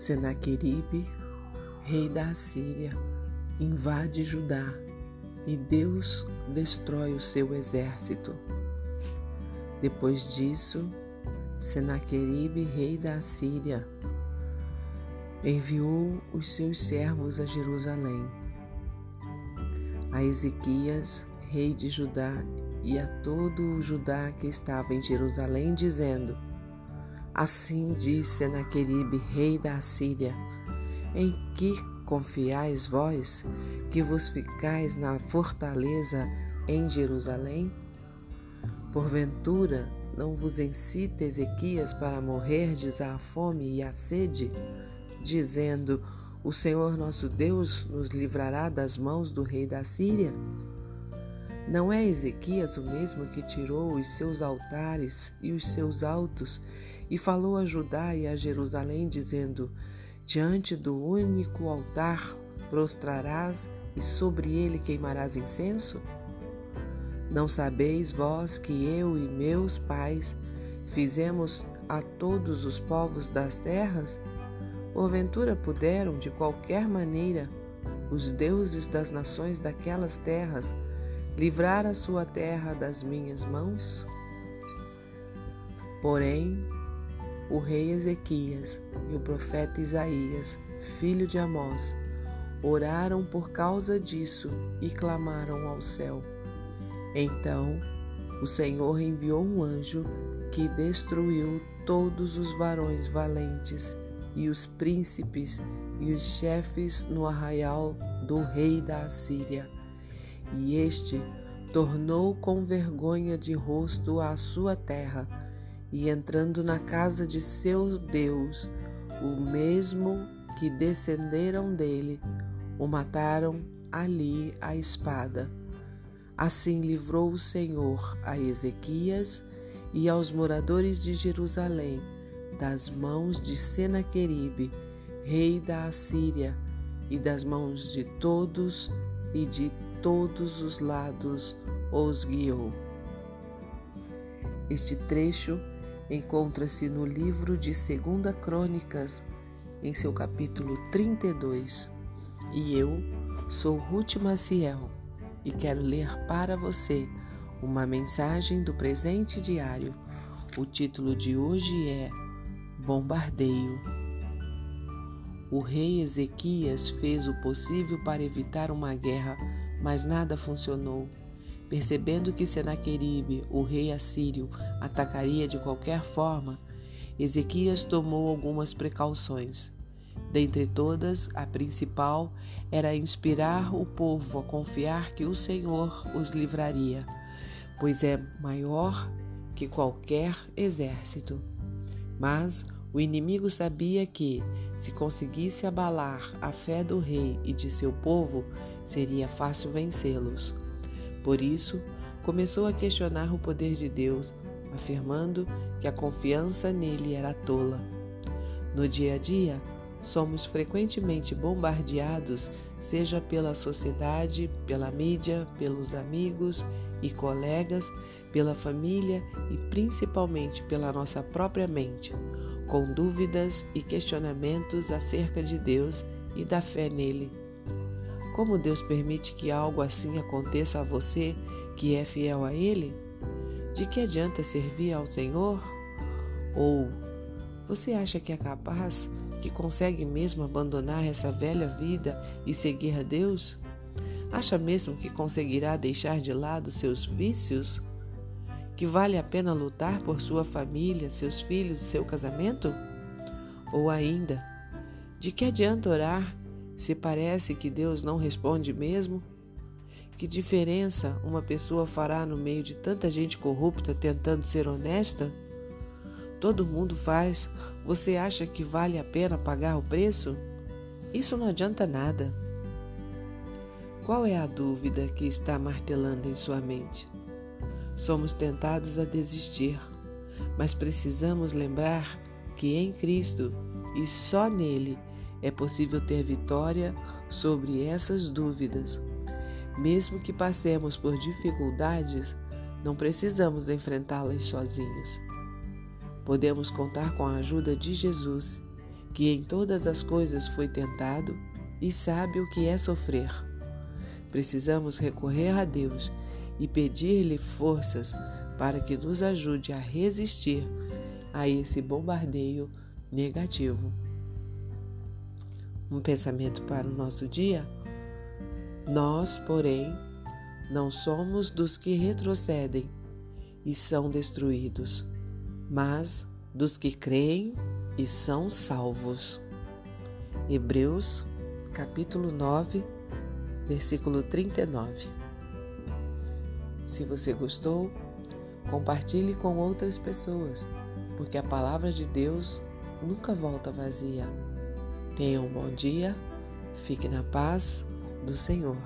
Senaqueribe, rei da Assíria, invade Judá e Deus destrói o seu exército. Depois disso, Senaqueribe, rei da Assíria, enviou os seus servos a Jerusalém, a Ezequias, rei de Judá, e a todo o Judá que estava em Jerusalém, dizendo: Assim diz Senaqueribe, rei da Assíria: Em que confiais vós, que vos ficais na fortaleza em Jerusalém? Porventura, não vos incita Ezequias para morrerdes à fome e à sede, dizendo: O Senhor nosso Deus nos livrará das mãos do rei da Síria? Não é Ezequias o mesmo que tirou os seus altares e os seus altos e falou a Judá e a Jerusalém, dizendo: Diante do único altar prostrarás e sobre ele queimarás incenso? Não sabeis vós que eu e meus pais fizemos a todos os povos das terras? Porventura puderam, de qualquer maneira, os deuses das nações daquelas terras livrar a sua terra das minhas mãos? Porém, o rei Ezequias e o profeta Isaías, filho de Amós, oraram por causa disso e clamaram ao céu. Então o Senhor enviou um anjo que destruiu todos os varões valentes e os príncipes e os chefes no arraial do rei da Assíria. E este tornou com vergonha de rosto a sua terra e entrando na casa de seu Deus, o mesmo que descenderam dele, o mataram ali à espada. Assim livrou o Senhor a Ezequias e aos moradores de Jerusalém das mãos de Senaqueribe, rei da Assíria, e das mãos de todos e de todos os lados os guiou. Este trecho encontra-se no livro de Segunda Crônicas, em seu capítulo 32. E eu sou Ruth Maciel e quero ler para você uma mensagem do presente diário. O título de hoje é Bombardeio. O rei Ezequias fez o possível para evitar uma guerra, mas nada funcionou. Percebendo que Senaqueribe, o rei assírio, atacaria de qualquer forma, Ezequias tomou algumas precauções. Dentre todas, a principal era inspirar o povo a confiar que o Senhor os livraria, pois é maior que qualquer exército. Mas o inimigo sabia que, se conseguisse abalar a fé do rei e de seu povo, seria fácil vencê-los. Por isso, começou a questionar o poder de Deus, afirmando que a confiança nele era tola. No dia a dia, somos frequentemente bombardeados, seja pela sociedade, pela mídia, pelos amigos e colegas, pela família e principalmente pela nossa própria mente, com dúvidas e questionamentos acerca de Deus e da fé nele. Como Deus permite que algo assim aconteça a você que é fiel a Ele? De que adianta servir ao Senhor? Ou você acha que é capaz, que consegue mesmo abandonar essa velha vida e seguir a Deus? Acha mesmo que conseguirá deixar de lado seus vícios? Que vale a pena lutar por sua família, seus filhos e seu casamento? Ou ainda, de que adianta orar se parece que Deus não responde mesmo, que diferença uma pessoa fará no meio de tanta gente corrupta tentando ser honesta? Todo mundo faz. Você acha que vale a pena pagar o preço? Isso não adianta nada. Qual é a dúvida que está martelando em sua mente? Somos tentados a desistir, mas precisamos lembrar que em Cristo e só nele é possível ter vitória sobre essas dúvidas. Mesmo que passemos por dificuldades, não precisamos enfrentá-las sozinhos. Podemos contar com a ajuda de Jesus que em todas as coisas foi tentado e sabe o que é sofrer. Precisamos recorrer a Deus e pedir-lhe forças para que nos ajude a resistir a esse bombardeio negativo. Um pensamento para o nosso dia? Nós, porém, não somos dos que retrocedem e são destruídos, mas dos que creem e são salvos. Hebreus, capítulo 9, versículo 39. Se você gostou, compartilhe com outras pessoas, porque a palavra de Deus nunca volta vazia. Tenha um bom dia, fique na paz do Senhor.